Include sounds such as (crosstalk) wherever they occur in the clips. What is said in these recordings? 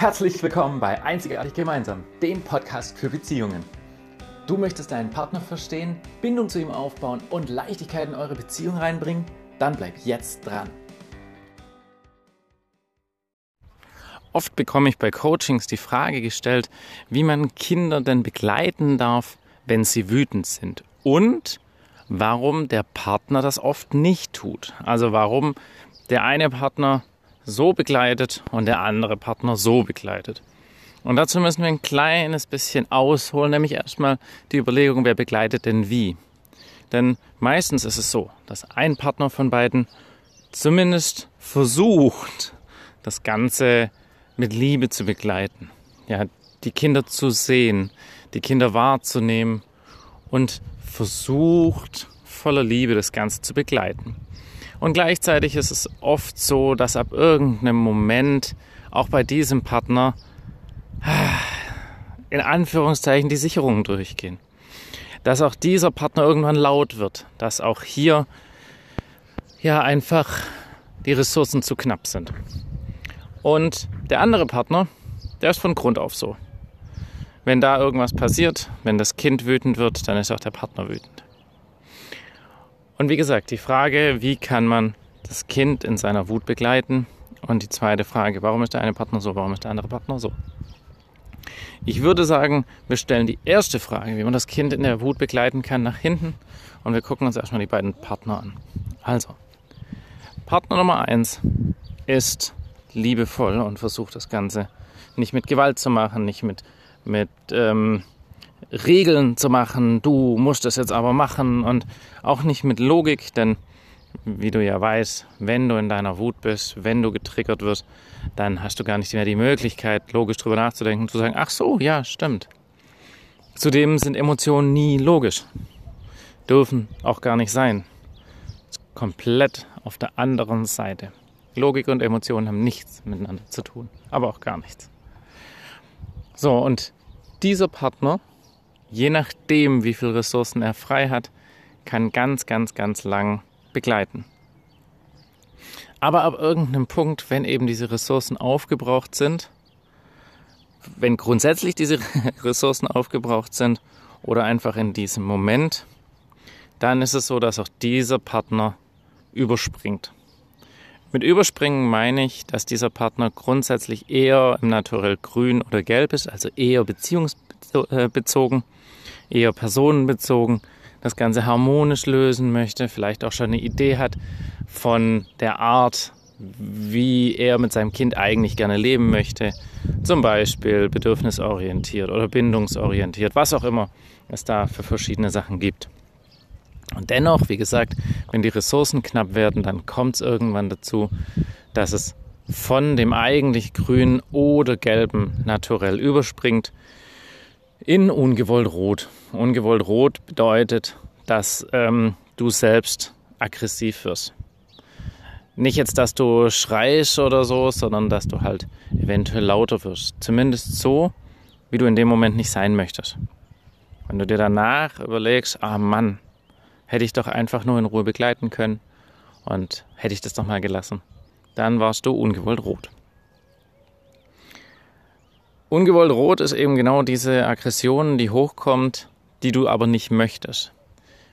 Herzlich willkommen bei Einzigartig Gemeinsam, dem Podcast für Beziehungen. Du möchtest deinen Partner verstehen, Bindung zu ihm aufbauen und Leichtigkeit in eure Beziehung reinbringen? Dann bleib jetzt dran. Oft bekomme ich bei Coachings die Frage gestellt, wie man Kinder denn begleiten darf, wenn sie wütend sind. Und warum der Partner das oft nicht tut. Also warum der eine Partner so begleitet und der andere Partner so begleitet. Und dazu müssen wir ein kleines bisschen ausholen, nämlich erstmal die Überlegung, wer begleitet denn wie. Denn meistens ist es so, dass ein Partner von beiden zumindest versucht, das Ganze mit Liebe zu begleiten. Ja, die Kinder zu sehen, die Kinder wahrzunehmen und versucht voller Liebe das Ganze zu begleiten. Und gleichzeitig ist es oft so, dass ab irgendeinem Moment auch bei diesem Partner (sighs) in Anführungszeichen die Sicherungen durchgehen. Dass auch dieser Partner irgendwann laut wird, dass auch hier ja einfach die Ressourcen zu knapp sind. Und der andere Partner, der ist von Grund auf so. Wenn da irgendwas passiert, wenn das Kind wütend wird, dann ist auch der Partner wütend. Und wie gesagt, die Frage, wie kann man das Kind in seiner Wut begleiten? Und die zweite Frage, warum ist der eine Partner so, warum ist der andere Partner so? Ich würde sagen, wir stellen die erste Frage, wie man das Kind in der Wut begleiten kann, nach hinten und wir gucken uns erstmal die beiden Partner an. Also, Partner Nummer eins ist liebevoll und versucht das Ganze nicht mit Gewalt zu machen, nicht mit, mit ähm, Regeln zu machen, du musst es jetzt aber machen und auch nicht mit Logik, denn wie du ja weißt, wenn du in deiner Wut bist, wenn du getriggert wirst, dann hast du gar nicht mehr die Möglichkeit, logisch drüber nachzudenken, zu sagen, ach so, ja, stimmt. Zudem sind Emotionen nie logisch, dürfen auch gar nicht sein. Komplett auf der anderen Seite. Logik und Emotionen haben nichts miteinander zu tun, aber auch gar nichts. So, und dieser Partner je nachdem, wie viel Ressourcen er frei hat, kann ganz, ganz, ganz lang begleiten. Aber ab irgendeinem Punkt, wenn eben diese Ressourcen aufgebraucht sind, wenn grundsätzlich diese (laughs) Ressourcen aufgebraucht sind oder einfach in diesem Moment, dann ist es so, dass auch dieser Partner überspringt. Mit überspringen meine ich, dass dieser Partner grundsätzlich eher im Naturell grün oder gelb ist, also eher beziehungsbezogen eher personenbezogen das Ganze harmonisch lösen möchte, vielleicht auch schon eine Idee hat von der Art, wie er mit seinem Kind eigentlich gerne leben möchte. Zum Beispiel bedürfnisorientiert oder bindungsorientiert, was auch immer es da für verschiedene Sachen gibt. Und dennoch, wie gesagt, wenn die Ressourcen knapp werden, dann kommt es irgendwann dazu, dass es von dem eigentlich grünen oder gelben naturell überspringt in ungewollt rot. Ungewollt rot bedeutet, dass ähm, du selbst aggressiv wirst. Nicht jetzt, dass du schreist oder so, sondern dass du halt eventuell lauter wirst. Zumindest so, wie du in dem Moment nicht sein möchtest. Wenn du dir danach überlegst, ah Mann, hätte ich doch einfach nur in Ruhe begleiten können und hätte ich das doch mal gelassen, dann warst du ungewollt rot. Ungewollt rot ist eben genau diese Aggression, die hochkommt, die du aber nicht möchtest,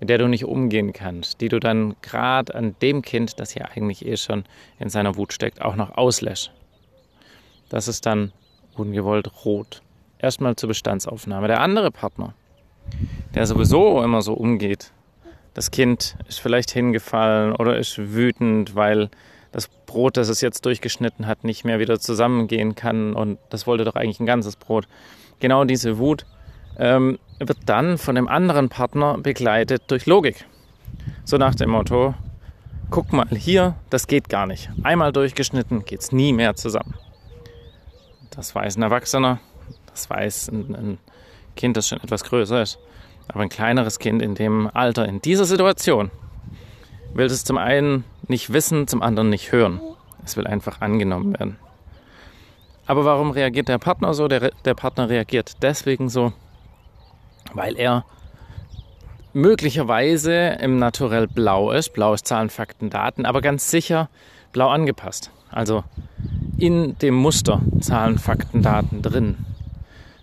mit der du nicht umgehen kannst, die du dann gerade an dem Kind, das ja eigentlich eh schon in seiner Wut steckt, auch noch auslässt. Das ist dann ungewollt rot. Erstmal zur Bestandsaufnahme. Der andere Partner, der sowieso immer so umgeht, das Kind ist vielleicht hingefallen oder ist wütend, weil das Brot, das es jetzt durchgeschnitten hat, nicht mehr wieder zusammengehen kann und das wollte doch eigentlich ein ganzes Brot. Genau diese Wut ähm, wird dann von dem anderen Partner begleitet durch Logik. So nach dem Motto, guck mal hier, das geht gar nicht. Einmal durchgeschnitten geht es nie mehr zusammen. Das weiß ein Erwachsener, das weiß ein, ein Kind, das schon etwas größer ist. Aber ein kleineres Kind in dem Alter, in dieser Situation, will es zum einen nicht wissen, zum anderen nicht hören. Es will einfach angenommen werden. Aber warum reagiert der Partner so? Der, der Partner reagiert deswegen so, weil er möglicherweise im Naturell blau ist. Blau ist Zahlen, Fakten, Daten, aber ganz sicher blau angepasst. Also in dem Muster Zahlen, Fakten, Daten drin.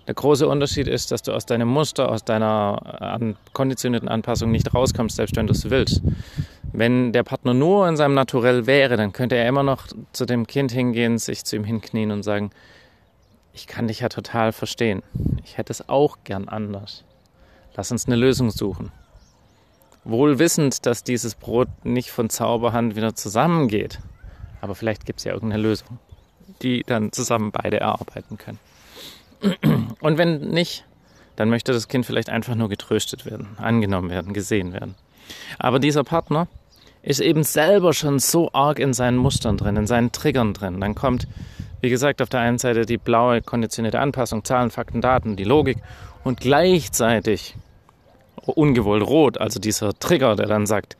Der große Unterschied ist, dass du aus deinem Muster, aus deiner an, konditionierten Anpassung nicht rauskommst, selbst wenn du es willst. Wenn der Partner nur in seinem Naturell wäre, dann könnte er immer noch zu dem Kind hingehen, sich zu ihm hinknien und sagen, ich kann dich ja total verstehen. Ich hätte es auch gern anders. Lass uns eine Lösung suchen. Wohl wissend, dass dieses Brot nicht von Zauberhand wieder zusammengeht. Aber vielleicht gibt es ja irgendeine Lösung, die dann zusammen beide erarbeiten können. Und wenn nicht, dann möchte das Kind vielleicht einfach nur getröstet werden, angenommen werden, gesehen werden. Aber dieser Partner ist eben selber schon so arg in seinen Mustern drin, in seinen Triggern drin. Dann kommt, wie gesagt, auf der einen Seite die blaue konditionierte Anpassung, Zahlen, Fakten, Daten, die Logik und gleichzeitig ungewollt rot, also dieser Trigger, der dann sagt,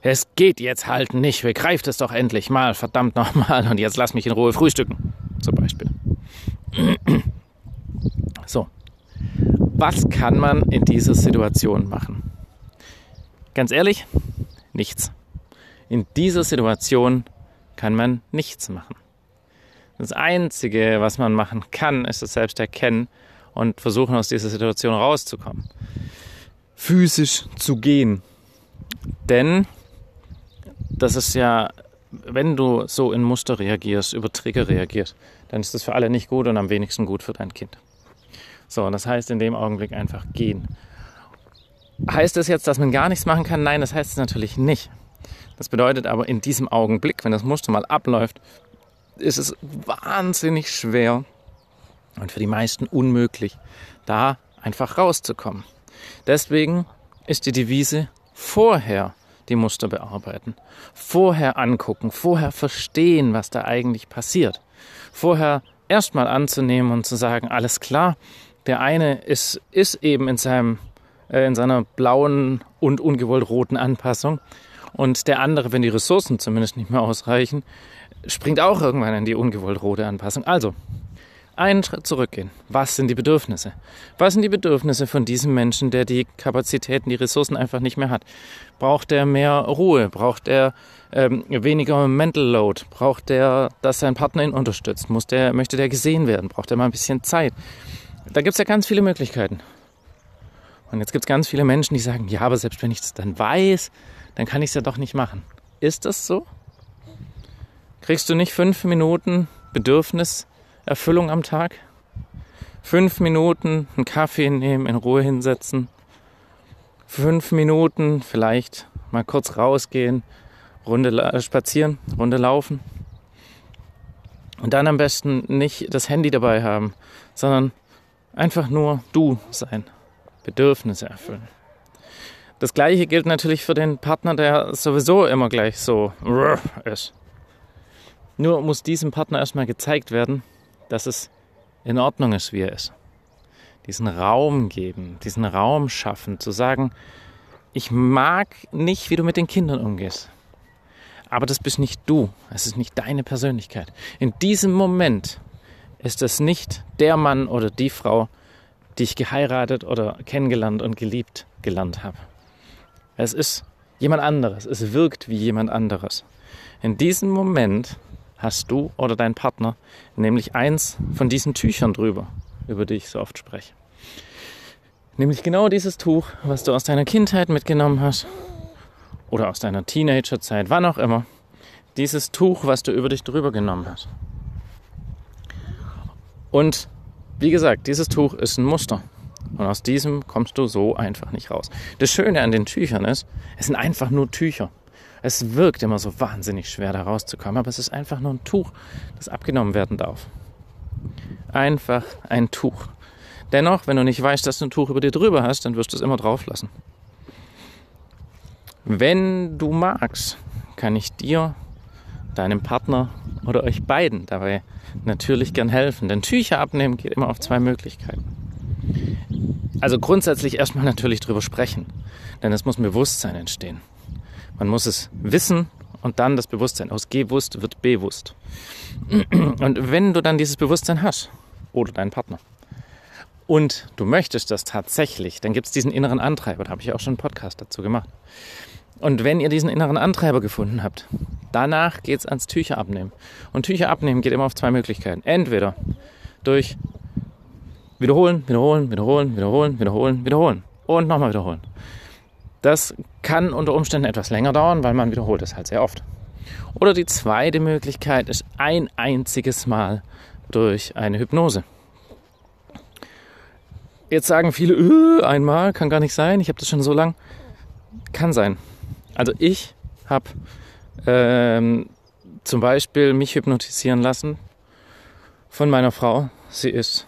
es geht jetzt halt nicht, begreift es doch endlich mal, verdammt nochmal, und jetzt lass mich in Ruhe frühstücken, zum Beispiel. So, was kann man in dieser Situation machen? Ganz ehrlich, nichts. In dieser Situation kann man nichts machen. Das Einzige, was man machen kann, ist es selbst erkennen und versuchen, aus dieser Situation rauszukommen. Physisch zu gehen. Denn das ist ja, wenn du so in Muster reagierst, über Trigger reagierst, dann ist das für alle nicht gut und am wenigsten gut für dein Kind. So, und das heißt in dem Augenblick einfach gehen. Heißt das jetzt, dass man gar nichts machen kann? Nein, das heißt es natürlich nicht. Das bedeutet aber in diesem Augenblick, wenn das Muster mal abläuft, ist es wahnsinnig schwer und für die meisten unmöglich, da einfach rauszukommen. Deswegen ist die Devise vorher die Muster bearbeiten, vorher angucken, vorher verstehen, was da eigentlich passiert, vorher erstmal anzunehmen und zu sagen, alles klar, der eine ist, ist eben in, seinem, äh, in seiner blauen und ungewollt roten Anpassung. Und der andere, wenn die Ressourcen zumindest nicht mehr ausreichen, springt auch irgendwann in die ungewollt rote Anpassung. Also, einen Schritt zurückgehen. Was sind die Bedürfnisse? Was sind die Bedürfnisse von diesem Menschen, der die Kapazitäten, die Ressourcen einfach nicht mehr hat? Braucht er mehr Ruhe? Braucht er ähm, weniger Mental Load? Braucht er, dass sein Partner ihn unterstützt? Muss der, möchte der gesehen werden? Braucht er mal ein bisschen Zeit? Da gibt es ja ganz viele Möglichkeiten. Und jetzt gibt es ganz viele Menschen, die sagen, ja, aber selbst wenn ich das dann weiß, dann kann ich es ja doch nicht machen. Ist das so? Kriegst du nicht fünf Minuten Bedürfniserfüllung am Tag? Fünf Minuten einen Kaffee nehmen, in Ruhe hinsetzen. Fünf Minuten vielleicht mal kurz rausgehen, Runde spazieren, Runde laufen. Und dann am besten nicht das Handy dabei haben, sondern Einfach nur du sein, Bedürfnisse erfüllen. Das gleiche gilt natürlich für den Partner, der sowieso immer gleich so ist. Nur muss diesem Partner erstmal gezeigt werden, dass es in Ordnung ist, wie er ist. Diesen Raum geben, diesen Raum schaffen, zu sagen, ich mag nicht, wie du mit den Kindern umgehst. Aber das bist nicht du, es ist nicht deine Persönlichkeit. In diesem Moment ist es nicht der Mann oder die Frau, die ich geheiratet oder kennengelernt und geliebt gelernt habe. Es ist jemand anderes. Es wirkt wie jemand anderes. In diesem Moment hast du oder dein Partner nämlich eins von diesen Tüchern drüber, über die ich so oft spreche. Nämlich genau dieses Tuch, was du aus deiner Kindheit mitgenommen hast oder aus deiner Teenagerzeit, wann auch immer. Dieses Tuch, was du über dich drüber genommen hast. Und wie gesagt, dieses Tuch ist ein Muster. Und aus diesem kommst du so einfach nicht raus. Das Schöne an den Tüchern ist, es sind einfach nur Tücher. Es wirkt immer so wahnsinnig schwer, da rauszukommen, aber es ist einfach nur ein Tuch, das abgenommen werden darf. Einfach ein Tuch. Dennoch, wenn du nicht weißt, dass du ein Tuch über dir drüber hast, dann wirst du es immer drauf lassen. Wenn du magst, kann ich dir deinem Partner oder euch beiden dabei natürlich gern helfen. Denn Tücher abnehmen geht immer auf zwei Möglichkeiten. Also grundsätzlich erstmal (laughs) natürlich drüber sprechen, denn es muss ein Bewusstsein entstehen. Man muss es wissen und dann das Bewusstsein. Aus gewusst wird bewusst. (clears throat) Und wenn du dann dieses Bewusstsein hast, oder dein Partner, und du möchtest das tatsächlich, dann gibt es diesen inneren Antreiber. Da habe ich auch schon einen Podcast dazu gemacht. Und wenn ihr diesen inneren Antreiber gefunden habt, Danach geht es ans Tücher abnehmen. Und Tücher abnehmen geht immer auf zwei Möglichkeiten. Entweder durch wiederholen, wiederholen, wiederholen, wiederholen, wiederholen, wiederholen und nochmal wiederholen. Das kann unter Umständen etwas länger dauern, weil man wiederholt es halt sehr oft. Oder die zweite Möglichkeit ist ein einziges Mal durch eine Hypnose. Jetzt sagen viele, öh, einmal kann gar nicht sein, ich habe das schon so lang. Kann sein. Also ich habe ähm, zum Beispiel mich hypnotisieren lassen von meiner Frau. Sie ist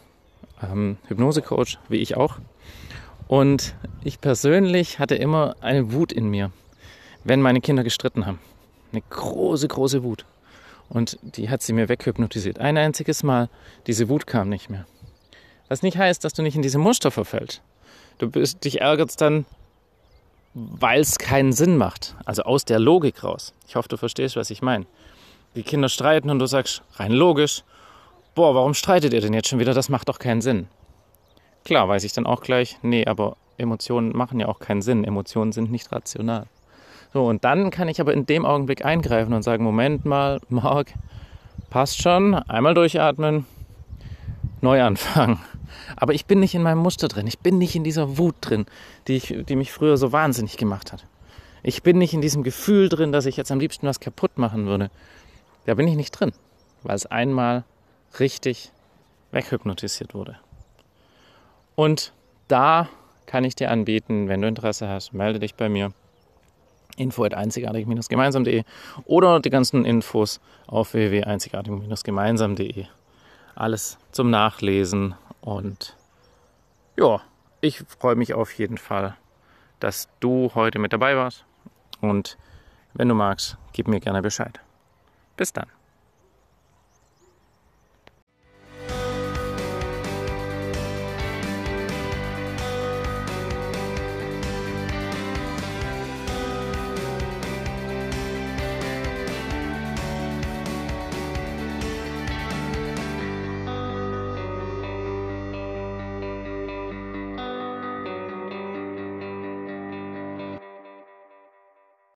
ähm, Hypnosecoach, wie ich auch. Und ich persönlich hatte immer eine Wut in mir, wenn meine Kinder gestritten haben. Eine große, große Wut. Und die hat sie mir weghypnotisiert. Ein einziges Mal, diese Wut kam nicht mehr. Was nicht heißt, dass du nicht in diese Muster verfällst. Du bist, dich ärgerst dann, weil es keinen Sinn macht. Also aus der Logik raus. Ich hoffe, du verstehst, was ich meine. Die Kinder streiten und du sagst, rein logisch, boah, warum streitet ihr denn jetzt schon wieder? Das macht doch keinen Sinn. Klar, weiß ich dann auch gleich, nee, aber Emotionen machen ja auch keinen Sinn. Emotionen sind nicht rational. So, und dann kann ich aber in dem Augenblick eingreifen und sagen, Moment mal, Marc, passt schon, einmal durchatmen, neu anfangen. Aber ich bin nicht in meinem Muster drin. Ich bin nicht in dieser Wut drin, die, ich, die mich früher so wahnsinnig gemacht hat. Ich bin nicht in diesem Gefühl drin, dass ich jetzt am liebsten was kaputt machen würde. Da bin ich nicht drin, weil es einmal richtig weghypnotisiert wurde. Und da kann ich dir anbieten, wenn du Interesse hast, melde dich bei mir. Info at einzigartig-gemeinsam.de oder die ganzen Infos auf www.einzigartig-gemeinsam.de. Alles zum Nachlesen und ja, ich freue mich auf jeden Fall, dass du heute mit dabei warst. Und wenn du magst, gib mir gerne Bescheid. Bis dann.